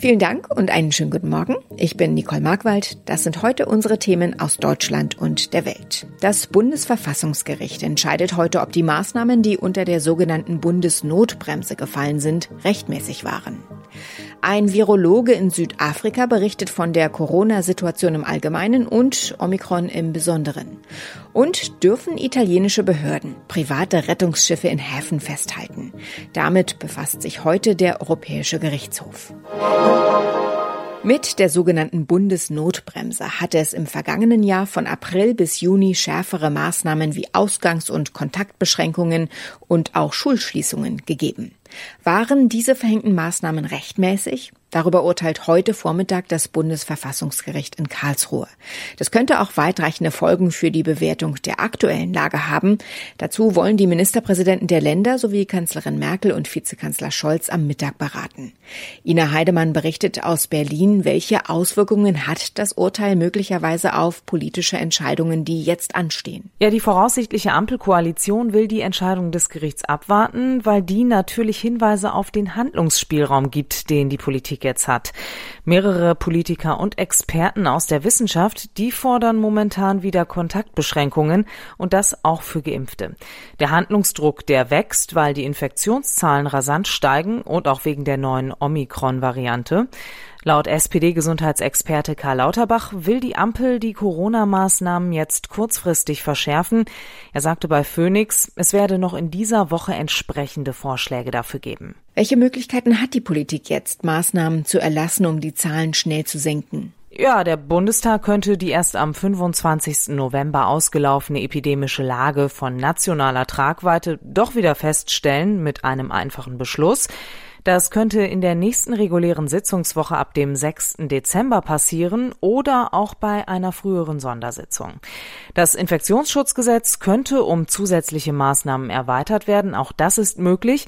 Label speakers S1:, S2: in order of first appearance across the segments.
S1: Vielen Dank und einen schönen guten Morgen. Ich bin Nicole Markwald. Das sind heute unsere Themen aus Deutschland und der Welt. Das Bundesverfassungsgericht entscheidet heute, ob die Maßnahmen, die unter der sogenannten Bundesnotbremse gefallen sind, rechtmäßig waren. Ein Virologe in Südafrika berichtet von der Corona-Situation im Allgemeinen und Omikron im Besonderen. Und dürfen italienische Behörden private Rettungsschiffe in Häfen festhalten? Damit befasst sich heute der Europäische Gerichtshof. Mit der sogenannten Bundesnotbremse hatte es im vergangenen Jahr von April bis Juni schärfere Maßnahmen wie Ausgangs- und Kontaktbeschränkungen und auch Schulschließungen gegeben. Waren diese verhängten Maßnahmen rechtmäßig? Darüber urteilt heute Vormittag das Bundesverfassungsgericht in Karlsruhe. Das könnte auch weitreichende Folgen für die Bewertung der aktuellen Lage haben. Dazu wollen die Ministerpräsidenten der Länder sowie Kanzlerin Merkel und Vizekanzler Scholz am Mittag beraten. Ina Heidemann berichtet aus Berlin, welche Auswirkungen hat das Urteil möglicherweise auf politische Entscheidungen, die jetzt anstehen.
S2: Ja, die voraussichtliche Ampelkoalition will die Entscheidung des Gerichts abwarten, weil die natürlich Hinweise auf den Handlungsspielraum gibt, den die Politik jetzt hat. Mehrere Politiker und Experten aus der Wissenschaft, die fordern momentan wieder Kontaktbeschränkungen und das auch für Geimpfte. Der Handlungsdruck, der wächst, weil die Infektionszahlen rasant steigen und auch wegen der neuen Omikron-Variante. Laut SPD-Gesundheitsexperte Karl Lauterbach will die Ampel die Corona-Maßnahmen jetzt kurzfristig verschärfen. Er sagte bei Phoenix, es werde noch in dieser Woche entsprechende Vorschläge dafür geben.
S1: Welche Möglichkeiten hat die Politik jetzt, Maßnahmen zu erlassen, um die Zahlen schnell zu senken?
S2: Ja, der Bundestag könnte die erst am 25. November ausgelaufene epidemische Lage von nationaler Tragweite doch wieder feststellen mit einem einfachen Beschluss. Das könnte in der nächsten regulären Sitzungswoche ab dem 6. Dezember passieren oder auch bei einer früheren Sondersitzung. Das Infektionsschutzgesetz könnte um zusätzliche Maßnahmen erweitert werden. Auch das ist möglich.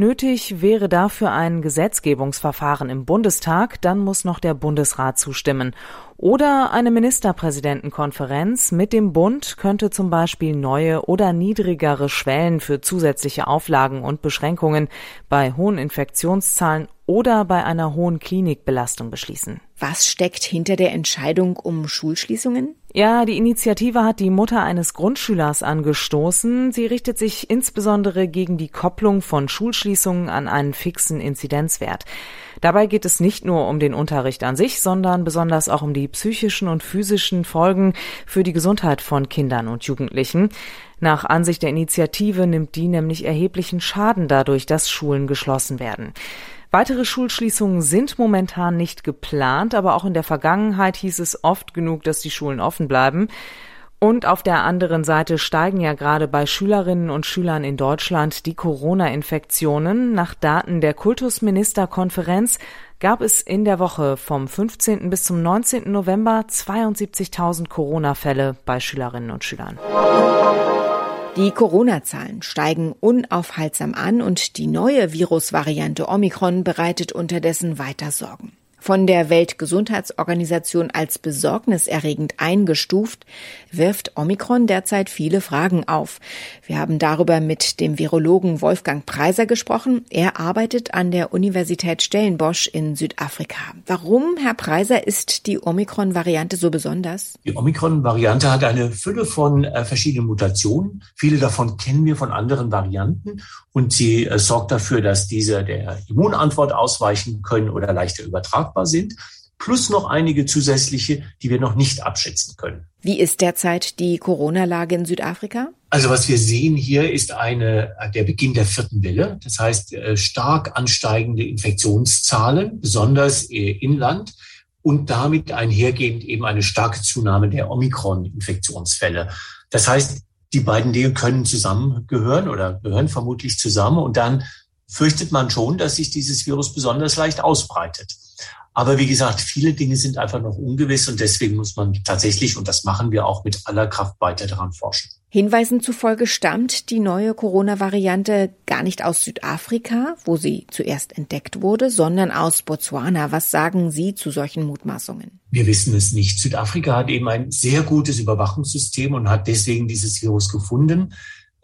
S2: Nötig wäre dafür ein Gesetzgebungsverfahren im Bundestag, dann muss noch der Bundesrat zustimmen. Oder eine Ministerpräsidentenkonferenz mit dem Bund könnte zum Beispiel neue oder niedrigere Schwellen für zusätzliche Auflagen und Beschränkungen bei hohen Infektionszahlen oder bei einer hohen Klinikbelastung beschließen.
S1: Was steckt hinter der Entscheidung um Schulschließungen?
S2: Ja, die Initiative hat die Mutter eines Grundschülers angestoßen. Sie richtet sich insbesondere gegen die Kopplung von Schulschließungen an einen fixen Inzidenzwert. Dabei geht es nicht nur um den Unterricht an sich, sondern besonders auch um die psychischen und physischen Folgen für die Gesundheit von Kindern und Jugendlichen. Nach Ansicht der Initiative nimmt die nämlich erheblichen Schaden dadurch, dass Schulen geschlossen werden. Weitere Schulschließungen sind momentan nicht geplant, aber auch in der Vergangenheit hieß es oft genug, dass die Schulen offen bleiben. Und auf der anderen Seite steigen ja gerade bei Schülerinnen und Schülern in Deutschland die Corona-Infektionen. Nach Daten der Kultusministerkonferenz gab es in der Woche vom 15. bis zum 19. November 72.000 Corona-Fälle bei Schülerinnen und Schülern.
S1: Die Corona-Zahlen steigen unaufhaltsam an und die neue Virusvariante Omikron bereitet unterdessen weiter Sorgen von der Weltgesundheitsorganisation als besorgniserregend eingestuft, wirft Omikron derzeit viele Fragen auf. Wir haben darüber mit dem Virologen Wolfgang Preiser gesprochen. Er arbeitet an der Universität Stellenbosch in Südafrika. Warum, Herr Preiser, ist die Omikron-Variante so besonders?
S3: Die Omikron-Variante hat eine Fülle von äh, verschiedenen Mutationen. Viele davon kennen wir von anderen Varianten und sie äh, sorgt dafür, dass diese der Immunantwort ausweichen können oder leichter übertragen tragbar sind, plus noch einige zusätzliche, die wir noch nicht abschätzen können.
S1: Wie ist derzeit die Corona-Lage in Südafrika?
S3: Also was wir sehen hier ist eine, der Beginn der vierten Welle. Das heißt, äh, stark ansteigende Infektionszahlen, besonders äh, inland und damit einhergehend eben eine starke Zunahme der Omikron-Infektionsfälle. Das heißt, die beiden Dinge können zusammengehören oder gehören vermutlich zusammen und dann fürchtet man schon, dass sich dieses Virus besonders leicht ausbreitet. Aber wie gesagt, viele Dinge sind einfach noch ungewiss und deswegen muss man tatsächlich, und das machen wir auch mit aller Kraft weiter daran forschen.
S1: Hinweisen zufolge stammt die neue Corona-Variante gar nicht aus Südafrika, wo sie zuerst entdeckt wurde, sondern aus Botswana. Was sagen Sie zu solchen Mutmaßungen?
S3: Wir wissen es nicht. Südafrika hat eben ein sehr gutes Überwachungssystem und hat deswegen dieses Virus gefunden.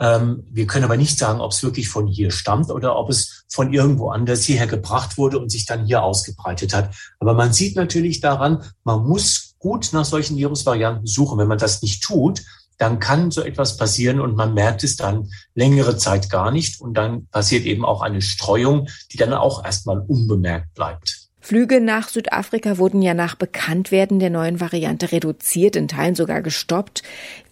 S3: Ähm, wir können aber nicht sagen, ob es wirklich von hier stammt oder ob es von irgendwo anders hierher gebracht wurde und sich dann hier ausgebreitet hat. Aber man sieht natürlich daran, man muss gut nach solchen Virusvarianten suchen. Wenn man das nicht tut, dann kann so etwas passieren und man merkt es dann längere Zeit gar nicht. Und dann passiert eben auch eine Streuung, die dann auch erstmal unbemerkt bleibt.
S1: Flüge nach Südafrika wurden ja nach Bekanntwerden der neuen Variante reduziert, in Teilen sogar gestoppt.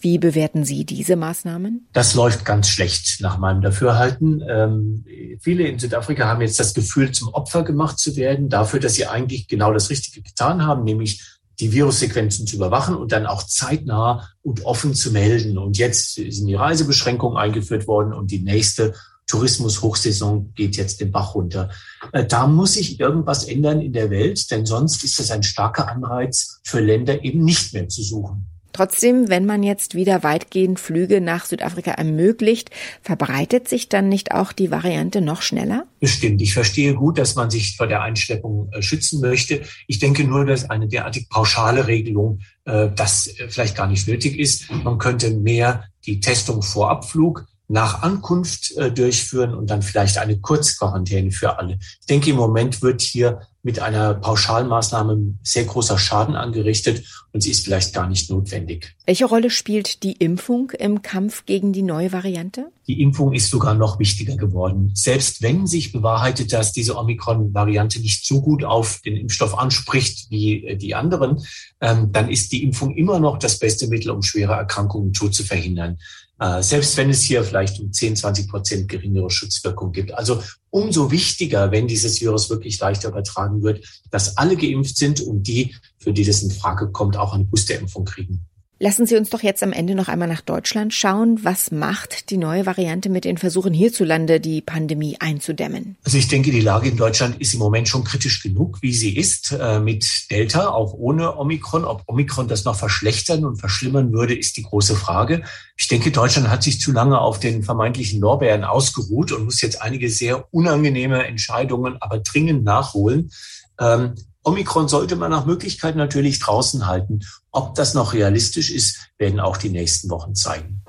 S1: Wie bewerten Sie diese Maßnahmen?
S3: Das läuft ganz schlecht nach meinem Dafürhalten. Ähm, viele in Südafrika haben jetzt das Gefühl, zum Opfer gemacht zu werden, dafür, dass sie eigentlich genau das Richtige getan haben, nämlich die Virussequenzen zu überwachen und dann auch zeitnah und offen zu melden. Und jetzt sind die Reisebeschränkungen eingeführt worden und die nächste Tourismus-Hochsaison geht jetzt den Bach runter. Äh, da muss sich irgendwas ändern in der Welt, denn sonst ist das ein starker Anreiz für Länder eben nicht mehr zu suchen.
S1: Trotzdem, wenn man jetzt wieder weitgehend Flüge nach Südafrika ermöglicht, verbreitet sich dann nicht auch die Variante noch schneller?
S3: Bestimmt. Ich verstehe gut, dass man sich vor der Einschleppung äh, schützen möchte. Ich denke nur, dass eine derartig pauschale Regelung äh, das vielleicht gar nicht nötig ist. Man könnte mehr die Testung vor Abflug nach Ankunft äh, durchführen und dann vielleicht eine Kurzquarantäne für alle. Ich denke, im Moment wird hier mit einer Pauschalmaßnahme sehr großer Schaden angerichtet und sie ist vielleicht gar nicht notwendig.
S1: Welche Rolle spielt die Impfung im Kampf gegen die neue Variante?
S3: Die Impfung ist sogar noch wichtiger geworden. Selbst wenn sich bewahrheitet, dass diese Omikron-Variante nicht so gut auf den Impfstoff anspricht wie äh, die anderen, ähm, dann ist die Impfung immer noch das beste Mittel, um schwere Erkrankungen und Tod zu verhindern. Äh, selbst wenn es hier vielleicht um 10, 20 Prozent geringere Schutzwirkung gibt. Also umso wichtiger, wenn dieses Virus wirklich leichter übertragen wird, dass alle geimpft sind und die, für die das in Frage kommt, auch eine Boosterimpfung kriegen.
S1: Lassen Sie uns doch jetzt am Ende noch einmal nach Deutschland schauen. Was macht die neue Variante mit den Versuchen hierzulande, die Pandemie einzudämmen?
S3: Also ich denke, die Lage in Deutschland ist im Moment schon kritisch genug, wie sie ist, äh, mit Delta, auch ohne Omikron. Ob Omikron das noch verschlechtern und verschlimmern würde, ist die große Frage. Ich denke, Deutschland hat sich zu lange auf den vermeintlichen Lorbeeren ausgeruht und muss jetzt einige sehr unangenehme Entscheidungen aber dringend nachholen. Ähm, Omikron sollte man nach Möglichkeit natürlich draußen halten. Ob das noch realistisch ist, werden auch die nächsten Wochen zeigen.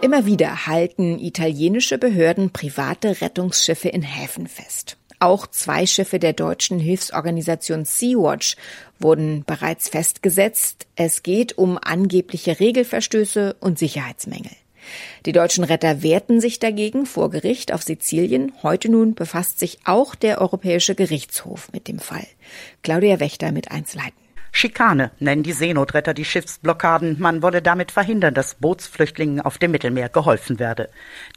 S1: Immer wieder halten italienische Behörden private Rettungsschiffe in Häfen fest. Auch zwei Schiffe der deutschen Hilfsorganisation Sea-Watch wurden bereits festgesetzt. Es geht um angebliche Regelverstöße und Sicherheitsmängel. Die deutschen Retter wehrten sich dagegen vor Gericht auf Sizilien. Heute nun befasst sich auch der Europäische Gerichtshof mit dem Fall. Claudia Wächter mit Einzelheiten.
S4: Schikane nennen die Seenotretter die Schiffsblockaden. Man wolle damit verhindern, dass Bootsflüchtlingen auf dem Mittelmeer geholfen werde.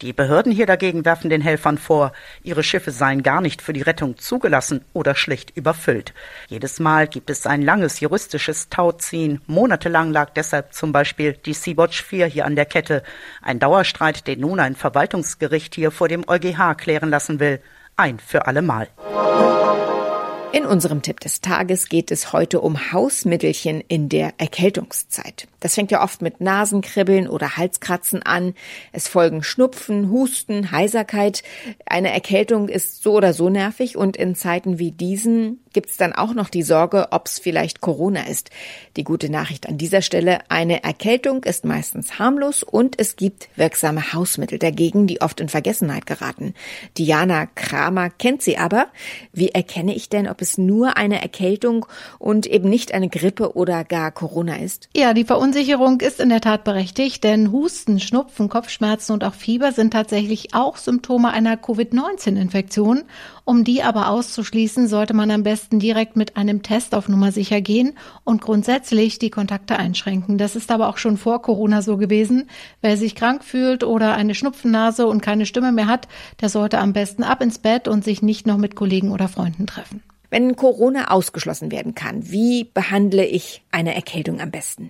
S4: Die Behörden hier dagegen werfen den Helfern vor, ihre Schiffe seien gar nicht für die Rettung zugelassen oder schlicht überfüllt. Jedes Mal gibt es ein langes juristisches Tauziehen. Monatelang lag deshalb zum Beispiel die Sea-Watch 4 hier an der Kette. Ein Dauerstreit, den nun ein Verwaltungsgericht hier vor dem EuGH klären lassen will. Ein für alle Mal.
S1: In unserem Tipp des Tages geht es heute um Hausmittelchen in der Erkältungszeit. Das fängt ja oft mit Nasenkribbeln oder Halskratzen an. Es folgen Schnupfen, Husten, Heiserkeit. Eine Erkältung ist so oder so nervig und in Zeiten wie diesen gibt es dann auch noch die Sorge, ob es vielleicht Corona ist. Die gute Nachricht an dieser Stelle, eine Erkältung ist meistens harmlos und es gibt wirksame Hausmittel dagegen, die oft in Vergessenheit geraten. Diana Kramer kennt sie aber. Wie erkenne ich denn, ob es nur eine Erkältung und eben nicht eine Grippe oder gar Corona ist?
S5: Ja, die Verunsicherung ist in der Tat berechtigt, denn Husten, Schnupfen, Kopfschmerzen und auch Fieber sind tatsächlich auch Symptome einer Covid-19-Infektion. Um die aber auszuschließen, sollte man am besten direkt mit einem Test auf Nummer sicher gehen und grundsätzlich die Kontakte einschränken. Das ist aber auch schon vor Corona so gewesen. Wer sich krank fühlt oder eine Schnupfennase und keine Stimme mehr hat, der sollte am besten ab ins Bett und sich nicht noch mit Kollegen oder Freunden treffen.
S1: Wenn Corona ausgeschlossen werden kann, wie behandle ich eine Erkältung am besten?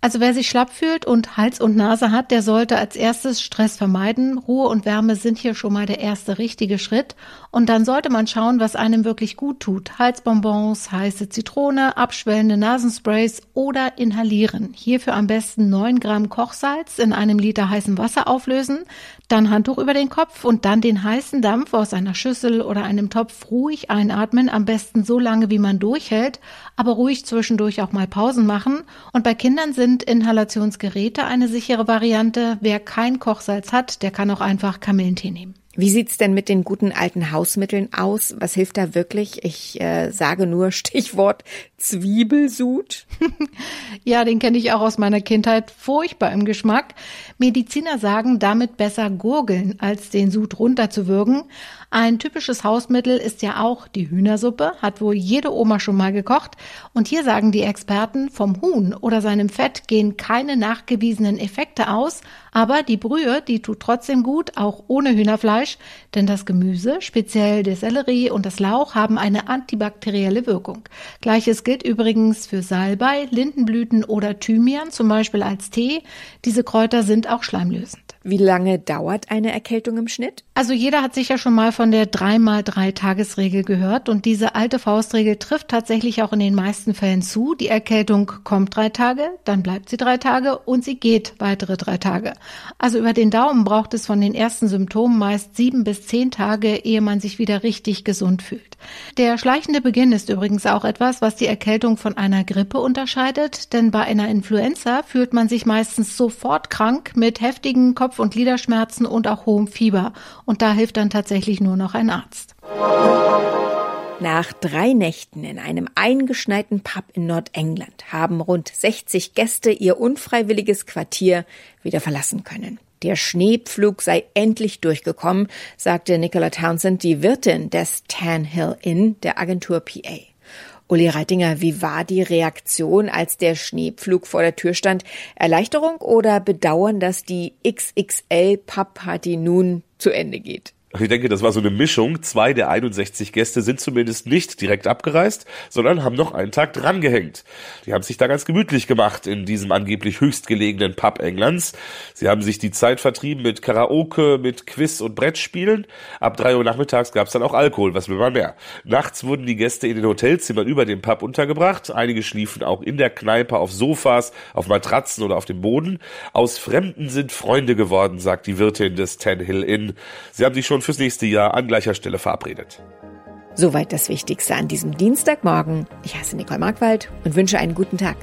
S5: Also wer sich schlapp fühlt und Hals und Nase hat, der sollte als erstes Stress vermeiden. Ruhe und Wärme sind hier schon mal der erste richtige Schritt. Und dann sollte man schauen, was einem wirklich gut tut. Halsbonbons, heiße Zitrone, abschwellende Nasensprays oder inhalieren. Hierfür am besten 9 Gramm Kochsalz in einem Liter heißem Wasser auflösen, dann Handtuch über den Kopf und dann den heißen Dampf aus einer Schüssel oder einem Topf ruhig einatmen, am besten besten so lange, wie man durchhält, aber ruhig zwischendurch auch mal Pausen machen. Und bei Kindern sind Inhalationsgeräte eine sichere Variante. Wer kein Kochsalz hat, der kann auch einfach Kamillentee nehmen.
S1: Wie sieht's denn mit den guten alten Hausmitteln aus? Was hilft da wirklich? Ich äh, sage nur Stichwort Zwiebelsud.
S5: ja, den kenne ich auch aus meiner Kindheit. Furchtbar im Geschmack. Mediziner sagen, damit besser gurgeln, als den Sud runterzuwürgen. Ein typisches Hausmittel ist ja auch die Hühnersuppe, hat wohl jede Oma schon mal gekocht. Und hier sagen die Experten, vom Huhn oder seinem Fett gehen keine nachgewiesenen Effekte aus, aber die Brühe, die tut trotzdem gut, auch ohne Hühnerfleisch, denn das Gemüse, speziell der Sellerie und das Lauch, haben eine antibakterielle Wirkung. Gleiches gilt übrigens für Salbei, Lindenblüten oder Thymian, zum Beispiel als Tee. Diese Kräuter sind auch schleimlösend.
S1: Wie lange dauert eine Erkältung im Schnitt?
S5: Also jeder hat sicher schon mal von der 3 mal 3 Tagesregel gehört und diese alte Faustregel trifft tatsächlich auch in den meisten Fällen zu. Die Erkältung kommt drei Tage, dann bleibt sie drei Tage und sie geht weitere drei Tage. Also über den Daumen braucht es von den ersten Symptomen meist sieben bis zehn Tage, ehe man sich wieder richtig gesund fühlt. Der schleichende Beginn ist übrigens auch etwas, was die Erkältung von einer Grippe unterscheidet, denn bei einer Influenza fühlt man sich meistens sofort krank mit heftigen Kopf und Gliederschmerzen und auch hohem Fieber. Und da hilft dann tatsächlich nur noch ein Arzt.
S1: Nach drei Nächten in einem eingeschneiten Pub in Nordengland haben rund 60 Gäste ihr unfreiwilliges Quartier wieder verlassen können. Der Schneepflug sei endlich durchgekommen, sagte Nicola Townsend, die Wirtin des Tan Hill Inn der Agentur PA. Uli Reitinger, wie war die Reaktion, als der Schneepflug vor der Tür stand? Erleichterung oder Bedauern, dass die XXL-Pub-Party nun zu Ende geht?
S6: Ich denke, das war so eine Mischung. Zwei der 61 Gäste sind zumindest nicht direkt abgereist, sondern haben noch einen Tag drangehängt. Die haben sich da ganz gemütlich gemacht in diesem angeblich höchstgelegenen Pub Englands. Sie haben sich die Zeit vertrieben mit Karaoke, mit Quiz und Brettspielen. Ab drei Uhr nachmittags gab es dann auch Alkohol, was will man mehr. Nachts wurden die Gäste in den Hotelzimmern über dem Pub untergebracht. Einige schliefen auch in der Kneipe auf Sofas, auf Matratzen oder auf dem Boden. Aus Fremden sind Freunde geworden, sagt die Wirtin des Ten Hill Inn. Sie haben sich schon fürs nächste Jahr an gleicher Stelle verabredet.
S1: Soweit das Wichtigste an diesem Dienstagmorgen. Ich heiße Nicole Markwald und wünsche einen guten Tag.